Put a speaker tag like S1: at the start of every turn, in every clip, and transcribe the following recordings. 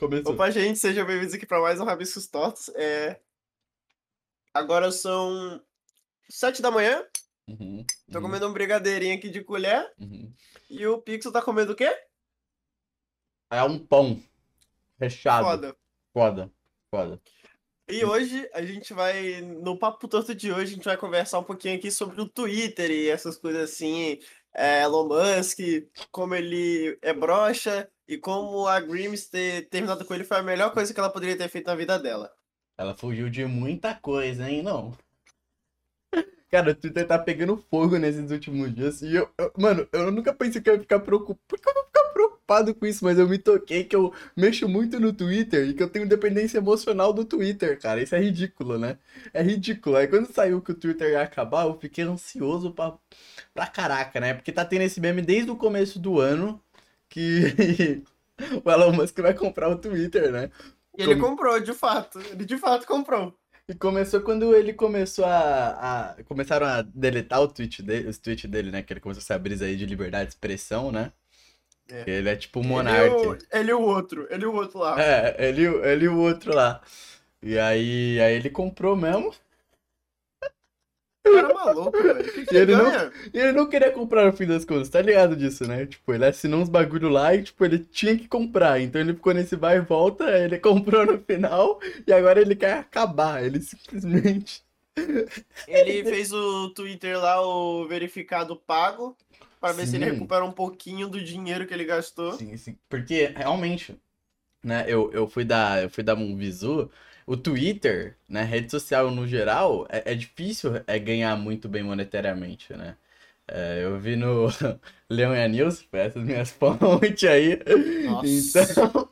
S1: Começou.
S2: Opa, gente, sejam bem-vindos aqui para mais um Rabiscos Tortos. É... Agora são sete da manhã.
S1: Uhum,
S2: Tô
S1: uhum,
S2: comendo um brigadeirinho aqui de colher.
S1: uhum.
S2: E o Pixel tá comendo o quê?
S1: É um pão recheado.
S2: Foda.
S1: Foda. Foda.
S2: E hoje a gente vai, no Papo Torto de hoje, a gente vai conversar um pouquinho aqui sobre o Twitter e essas coisas assim. É, Elon Musk, como ele é broxa e como a Grimes ter terminado com ele foi a melhor coisa que ela poderia ter feito na vida dela.
S1: Ela fugiu de muita coisa, hein? Não. Cara, o Twitter tá pegando fogo nesses últimos dias. E eu, eu- mano, eu nunca pensei que eu ia ficar preocupado. Por que eu vou ficar preocupado com isso? Mas eu me toquei que eu mexo muito no Twitter e que eu tenho dependência emocional do Twitter, cara. Isso é ridículo, né? É ridículo. Aí quando saiu que o Twitter ia acabar, eu fiquei ansioso pra, pra caraca, né? Porque tá tendo esse meme desde o começo do ano que o Elon Musk vai comprar o Twitter, né?
S2: E ele
S1: Como-
S2: comprou, de fato. Ele de fato comprou.
S1: E começou quando ele começou a, a- Começaram a deletar o tweet dele, os tweets dele, né? Que ele começou essa brisa aí de liberdade de expressão, né?
S2: É.
S1: Ele é tipo um monarca.
S2: ele e o outro, ele e o outro lá.
S1: É, ele, ele e o outro lá. E aí, aí ele comprou mesmo.
S2: O cara é maluco, velho. Que que
S1: E ele não-
S2: ganha?
S1: E ele não queria comprar no fim das contas, tá ligado disso, né? Tipo, ele assinou uns bagulho lá e, tipo, ele tinha que comprar. Então ele ficou nesse vai e volta, ele comprou no final e agora ele quer acabar. Ele simplesmente.
S2: Ele fez o Twitter lá, o verificado pago, pra ver se ele
S1: Sim.
S2: recupera um pouquinho do dinheiro que ele gastou.
S1: Sim, sim. Porque realmente, né, eu, eu fui dar, eu fui dar um visu. O Twitter, né, rede social no geral, é, é difícil é ganhar muito bem monetariamente, né? É, eu vi no Leon e a News, essas minhas fontes aí.
S2: Nossa.
S1: Então,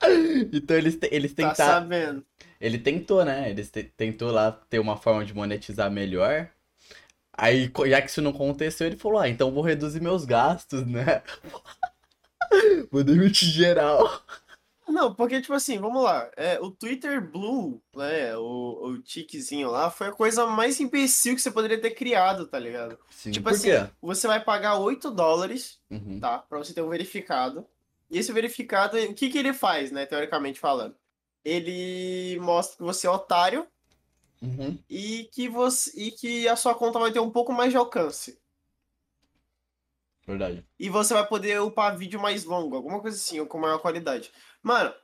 S1: então eles, te- eles
S2: Tá
S1: tentaram.
S2: sabendo.
S1: Ele tentou, né? Ele te- tentou lá ter uma forma de monetizar melhor. Aí, já que isso não aconteceu, ele falou: Ah, então vou reduzir meus gastos, né? Vou demitir geral.
S2: Não, porque, tipo assim, vamos lá. É, o Twitter Blue, né? O, o tiquezinho lá, foi a coisa mais imbecil que você poderia ter criado, tá ligado?
S1: Sim,
S2: Tipo assim,
S1: quê?
S2: você vai pagar 8 dólares,
S1: Uhum.
S2: tá? Pra você ter um verificado. E esse verificado, o que que ele faz, né? Teoricamente falando? Ele mostra que você é otário
S1: Uhum.
S2: e que você e que a sua conta vai ter um pouco mais de alcance.
S1: Verdade.
S2: E você vai poder upar vídeo mais longo, alguma coisa assim, ou com maior qualidade. Mano,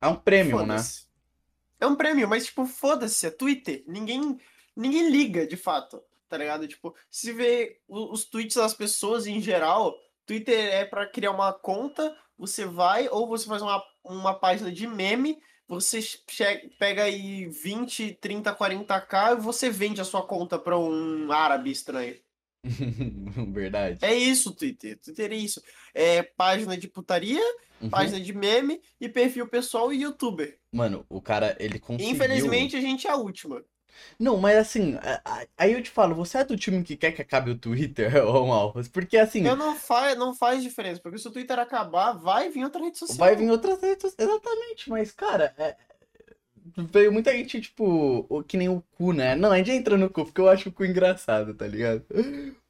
S1: É um prêmio, né?
S2: É um prêmio, mas tipo, foda-se, é Twitter. Ninguém ninguém liga, de fato, tá ligado? Tipo, se vê os tweets das pessoas em geral, Twitter é pra criar uma conta, você vai ou você faz uma, uma página de meme, você pega aí 20, 30, 40k e você vende a sua conta pra um árabe estranho.
S1: Verdade.
S2: É isso, Twitter. Twitter é isso. É página de putaria,
S1: Uhum.
S2: página de meme e perfil pessoal e youtuber.
S1: Mano, o cara, ele conseguiu.
S2: Infelizmente, a gente é a última.
S1: Não, mas assim, aí eu te falo, você é do time que quer que acabe o Twitter, ô Malfas? Porque assim,
S2: Eu não faz, não faz diferença, porque se o Twitter acabar, vai vir outra rede social.
S1: vai vir outras redes, exatamente, mas cara, é- veio muita gente, tipo, que nem o cu, né? Não, a gente entra no cu, porque eu acho o cu engraçado, tá ligado?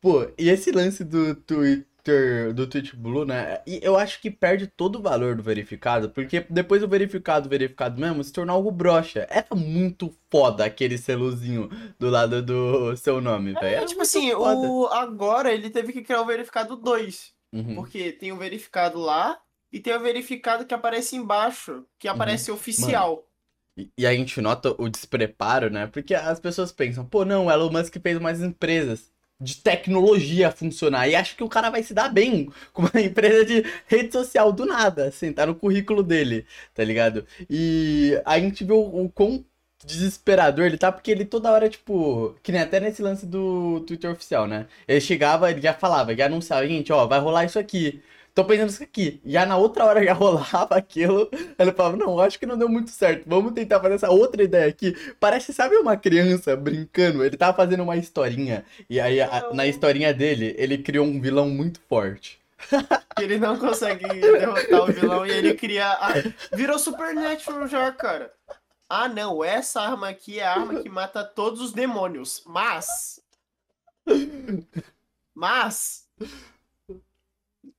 S1: Pô, e esse lance do Twitter, do Twitch Blue, né? E eu acho que perde todo o valor do verificado, porque depois o verificado, verificado mesmo, se tornou algo broxa. Era muito foda aquele selozinho do lado do seu nome, velho.
S2: É, tipo assim,
S1: foda.
S2: o, agora ele teve que criar o verificado 2.
S1: Uhum.
S2: Porque tem o verificado lá e tem o verificado que aparece embaixo, que aparece oficial.
S1: E, e a gente nota o despreparo, né? Porque as pessoas pensam, pô, não, o Elon Musk fez mais empresas de tecnologia funcionar. E acha que o cara vai se dar bem com uma empresa de rede social do nada, assim, tá no currículo dele, tá ligado? E a gente vê o, o quão desesperador ele tá, porque ele toda hora, tipo, que nem até nesse lance do Twitter oficial, né? Ele chegava, ele já falava, já anunciava, gente, ó, vai rolar isso aqui. Tô pensando nisso aqui. Já na outra hora já rolava aquilo. Ele falava, não, acho que não deu muito certo. Vamos tentar fazer essa outra ideia aqui. Parece, sabe, uma criança brincando? Ele tava fazendo uma historinha. E aí, a- na historinha dele, ele criou um vilão muito forte.
S2: Ele não consegue derrotar o vilão e ele cria. a- Virou Supernatural já, cara. Ah, não, essa arma aqui é a arma que mata todos os demônios. Mas. Mas.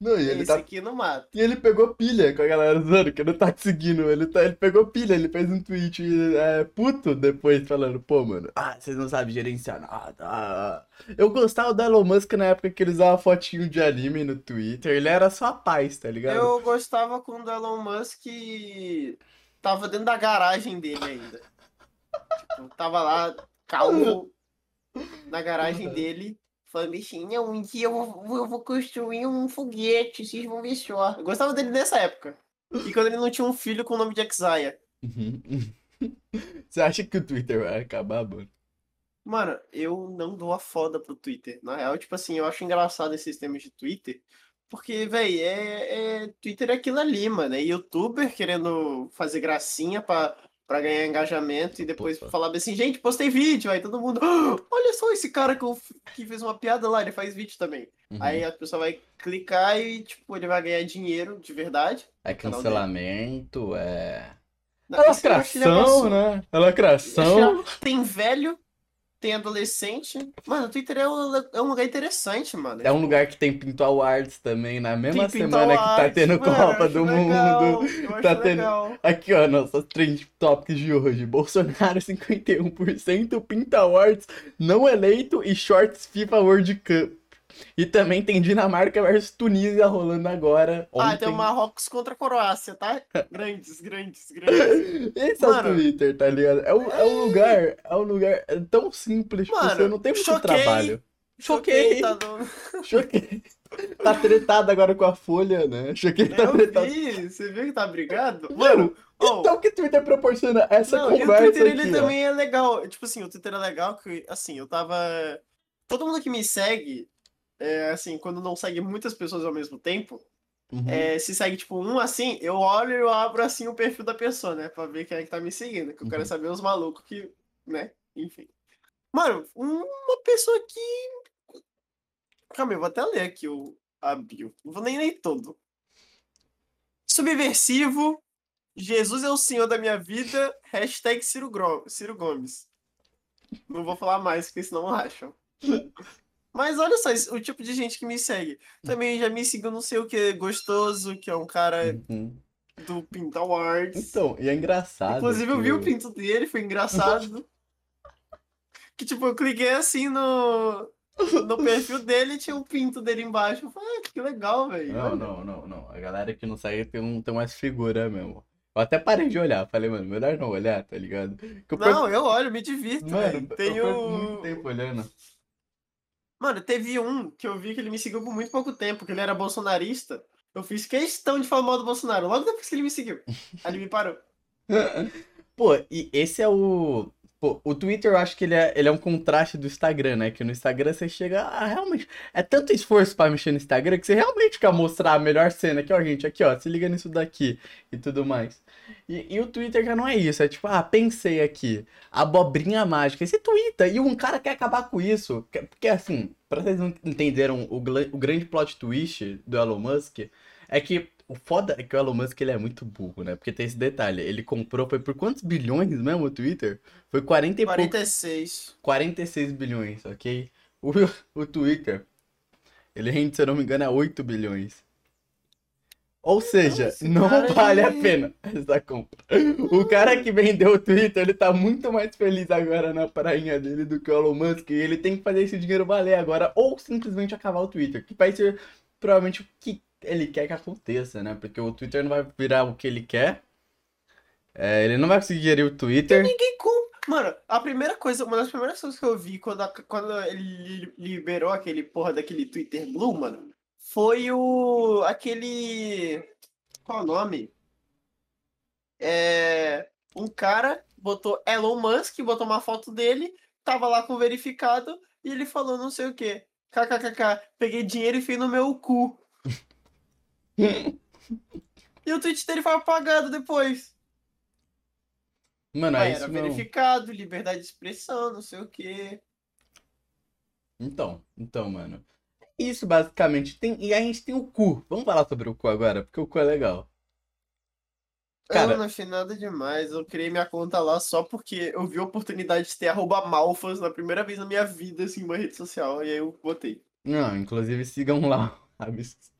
S1: Não, e ele
S2: Esse
S1: tá
S2: aqui não mata.
S1: E ele pegou pilha com a galera zoando, que não tá seguindo. Ele, tá, ele pegou pilha, ele fez um tweet é, puto depois falando, pô, mano, ah, vocês não sabem gerenciar nada. ah, ah." Eu gostava do Elon Musk na época que ele usava fotinho de anime no Twitter. Ele era só a paz, tá ligado?
S2: Eu gostava quando o Elon Musk tava dentro da garagem dele ainda. Tipo, tava lá, calmo, na garagem dele, falando assim, não, um dia eu vou, eu vou construir um foguete, vocês vão ver só. Eu gostava dele nessa época. E quando ele não tinha um filho com o nome de.
S1: Uhum. Você acha que o Twitter vai acabar, mano?
S2: Mano, eu não dou a foda pro Twitter. Na real, tipo assim, eu acho engraçado esses temas de Twitter. Porque, véi, é, é- Twitter é aquilo ali, mano. É youtuber querendo fazer gracinha pra, pra ganhar engajamento e depois
S1: Opa.
S2: falar assim, gente, postei vídeo. Aí todo mundo, "Ah, olha só esse cara que, eu que fez uma piada lá, ele faz vídeo também.
S1: Uhum.
S2: Aí a pessoa vai clicar e, tipo, ele vai ganhar dinheiro de verdade.
S1: É cancelamento, é.
S2: Não,
S1: É lacração, né? É lacração.
S2: Tem velho, tem adolescente. Mano, o Twitter é um, é um lugar interessante, mano.
S1: É um lugar que tem Pinto Awards também, na mesma
S2: Tem
S1: semana que tá tendo
S2: mano,
S1: Copa do
S2: legal,
S1: Mundo. tá tendo-
S2: legal.
S1: Aqui, ó, nossas trend topics de hoje. Bolsonaro 51%, Pinto Awards não eleito e Shorts FIFA World Cup. E também tem Dinamarca versus Tunísia rolando agora.
S2: Ah,
S1: Ontem.
S2: tem o Marrocos contra a Croácia, tá? Grandes, grandes, grandes.
S1: Esse é
S2: Mano.
S1: o Twitter, tá ligado? É um, é um lugar, é um lugar é tão simples, tipo,
S2: Mano,
S1: você não tem muito
S2: choquei.
S1: trabalho. Choquei,
S2: Tá no...
S1: choquei. Tá tretado agora com a Folha, né? Choquei tá
S2: Eu
S1: tretado.
S2: vi, você viu que tá brigado?
S1: Mano,
S2: oh,
S1: Então o que o Twitter proporciona essa
S2: não, e o
S1: conversa
S2: Twitter
S1: aqui,
S2: ele
S1: ó.
S2: também é legal. Tipo assim, o Twitter é legal que, assim, eu tava. Todo mundo que me segue, é, assim, quando não segue muitas pessoas ao mesmo tempo,
S1: Uhum.
S2: é, se segue, tipo, um assim, eu olho e eu abro, assim, o perfil da pessoa, né? Pra ver quem é que tá me seguindo. Que eu quero
S1: Uhum.
S2: saber os malucos que, né? Enfim. Mano, uma pessoa que... Calma, eu vou até ler aqui o, a bio. Não vou nem ler todo. Subversivo, Jesus é o Senhor da minha vida, hashtag Ciro, Gro- Ciro Gomes. Não vou falar mais, porque senão acham. Mas olha só, o tipo de gente que me segue. Também já me seguiu não sei o que gostoso, que é um cara
S1: Uhum.
S2: do Pinto Awards.
S1: Então, e é engraçado.
S2: Inclusive eu vi o pinto dele, foi engraçado. que tipo, eu cliquei assim no, no perfil dele e tinha o pinto dele embaixo. Eu falei, ah, que legal, velho.
S1: Não, não, não, não. A galera que não segue tem, um, tem umas figuras mesmo. Eu até parei de olhar. Falei, mano, melhor não olhar, tá ligado? Eu
S2: Não, eu olho, me divirto,
S1: Mano,
S2: velho.
S1: eu perco muito tempo olhando.
S2: Mano, teve um que eu vi que ele me seguiu por muito pouco tempo, que ele era bolsonarista. Eu fiz questão de falar mal do Bolsonaro, logo depois que ele me seguiu. Aí ele me parou.
S1: Pô, e esse é o. Pô, o Twitter eu acho que ele é, ele é um contraste do Instagram, né? Que no Instagram você chega. Ah, realmente. É tanto esforço pra mexer no Instagram que você realmente quer mostrar a melhor cena. Aqui, ó, gente, aqui, ó, se liga nisso daqui e tudo mais. E, e o Twitter já não é isso. É tipo, ah, pensei aqui. Abobrinha mágica. E você twitta. E um cara quer acabar com isso. Que- Porque assim, pra vocês não entenderam o, o grande plot twist do Elon Musk, é que o foda é que o Elon Musk ele é muito burro, né? Porque tem esse detalhe. Ele comprou, foi por quantos bilhões mesmo o Twitter? Foi 40 e poucos.
S2: 46.
S1: 46 bilhões, ok? O, o Twitter, ele rende, se eu não me engano, a 8 bilhões. Ou seja, não
S2: cara,
S1: vale a pena essa compra. O cara que vendeu o Twitter, ele tá muito mais feliz agora na prainha dele do que o Elon Musk. E ele tem que fazer esse dinheiro valer agora, ou simplesmente acabar o Twitter. Que vai ser provavelmente o que ele quer que aconteça, né? Porque o Twitter não vai virar o que ele quer. É, ele não vai conseguir gerir o Twitter.
S2: Ninguém compra. Mano, a primeira coisa, uma das primeiras coisas que eu vi quando, a- quando ele li- liberou aquele porra daquele Twitter Blue, mano, foi o. aquele. Qual é o nome? É. Um cara botou Elon Musk, botou uma foto dele, tava lá com verificado, e ele falou não sei o que. KKKK, peguei dinheiro e fui no meu cu. E o tweet dele foi apagado depois.
S1: Mano, é
S2: era
S1: isso não.
S2: verificado, liberdade de expressão, não sei o quê.
S1: Então, então, mano. É Isso basicamente. Tem, e a gente tem o cu. Vamos falar sobre o cu agora, porque o cu é legal. Cara-
S2: Eu não achei nada demais. Eu criei minha conta lá só porque eu vi a oportunidade de ter arroba Malfas na primeira vez na minha vida, assim, uma rede social. E aí eu botei.
S1: Não, inclusive sigam lá. o Rabiscos.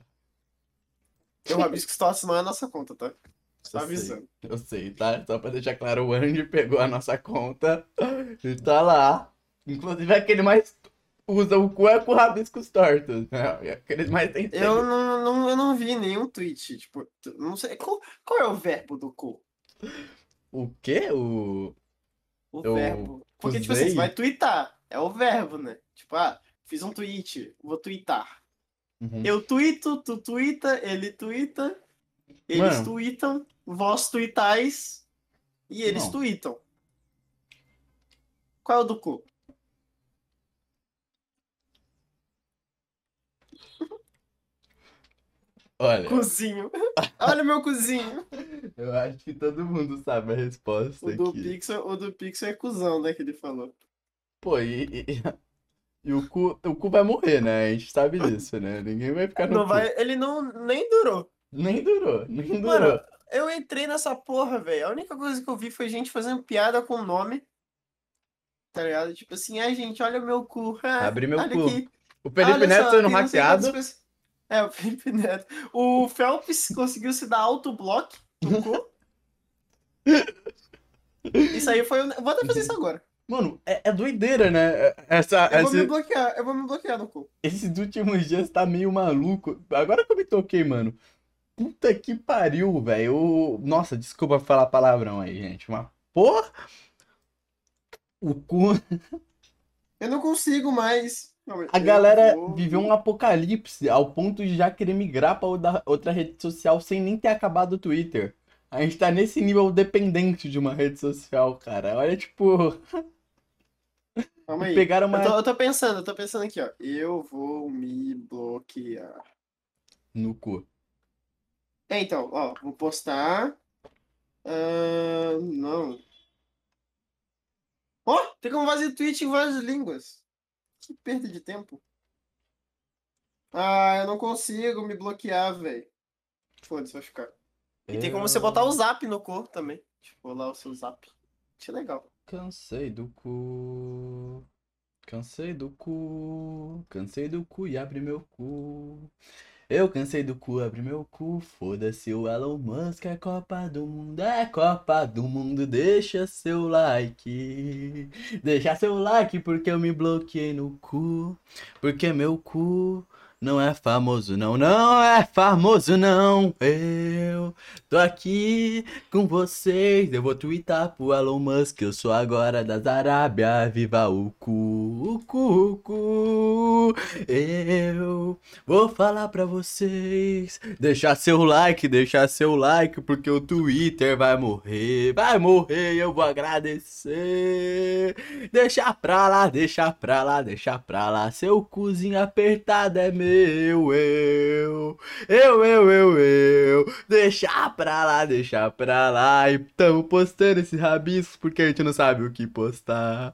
S2: E o Rabiscos Tortos não é nossa conta, tá? Só
S1: Eu sei,
S2: avisando.
S1: eu sei, tá? Só pra deixar claro, o Andy pegou a nossa conta e tá lá. Inclusive, aquele mais usa o cu é com rabiscos tortos. Né? Aqueles mais tem
S2: Eu não, não, eu não vi nenhum tweet, tipo, não sei. Qual, qual é o verbo do cu?
S1: O quê? O.
S2: O
S1: Eu
S2: verbo. Porque, tipo assim, você vai twittar. É o verbo, né? Tipo, ah, fiz um tweet, vou twittar.
S1: Uhum.
S2: Eu twito, tu twita, ele twita, eles
S1: Mano.
S2: tweetam, vós tweetais e eles
S1: Não.
S2: tweetam. Qual é o do cu?
S1: Olha,
S2: Cozinho. Olha o meu cozinho.
S1: eu acho que todo mundo sabe a resposta
S2: O do,
S1: aqui.
S2: Pixel, o do Pixel é cuzão, né? Que ele falou.
S1: Pô, e, e, e o, cu, o cu vai morrer, né? A gente sabe disso, né? Ninguém vai ficar no
S2: Não
S1: cu.
S2: vai, ele não nem durou.
S1: Nem durou, nem durou.
S2: Mano, eu entrei nessa porra, velho. A única coisa que eu vi foi gente fazendo piada com o nome. Tá ligado? Tipo assim, ai gente, olha o meu cu. Ah,
S1: Abre meu cu.
S2: aqui.
S1: o Felipe
S2: Olha
S1: Neto sendo hackeado.
S2: quantas É, o Felipe Neto. O Phelps conseguiu se dar autoblock no cu. Isso aí foi. o- Vou até fazer isso agora.
S1: Mano, é, é doideira, né? Essa,
S2: Eu vou me bloquear, eu vou me bloquear no cu.
S1: esses últimos dias tá meio maluco. Agora que eu me toquei, mano. Puta que pariu, velho. Nossa, desculpa falar palavrão aí, gente. Mas, porra! O cu.
S2: Eu não consigo mais. Não,
S1: A galera
S2: vou-
S1: viveu um apocalipse ao ponto de já querer migrar pra outra- rede social sem nem ter acabado o Twitter. A gente tá nesse nível dependente de uma rede social, cara. Olha, tipo,
S2: Calma aí.
S1: pegaram uma.
S2: Eu tô, eu tô pensando, eu tô pensando aqui, ó. Eu vou me bloquear.
S1: No cu.
S2: É, então, ó, vou postar. Ah, não. Ó, tem como fazer tweet em várias línguas. Que perda de tempo. Ah, eu não consigo me bloquear, velho. Foda-se, vai ficar. E tem como você botar o zap no cu também. Tipo, lá o seu zap. Isso é legal.
S1: Cansei do cu. Cansei do cu. Cansei do cu e abre meu cu. Eu cansei do cu, abre meu cu. Foda-se o Elon Musk, é Copa do Mundo, é Copa do Mundo. Deixa seu like. Deixa seu like porque eu me bloqueei no cu. Porque meu cu não é famoso, não, não é famoso, não. Eu tô aqui com vocês. Eu vou twittar pro Elon Musk. Eu sou agora das Arábia. Viva o cu, o cu, o cu. Eu vou falar pra vocês. Deixar seu like, deixar seu like. Porque o Twitter vai morrer. Vai morrer. Eu vou agradecer. Deixa pra lá, deixa pra lá, deixa pra lá. Seu cozinho apertado é meu. Eu, eu, eu, eu, eu. Deixa pra lá, deixa pra lá. E tamo postando esse rabisco porque a gente não sabe o que postar.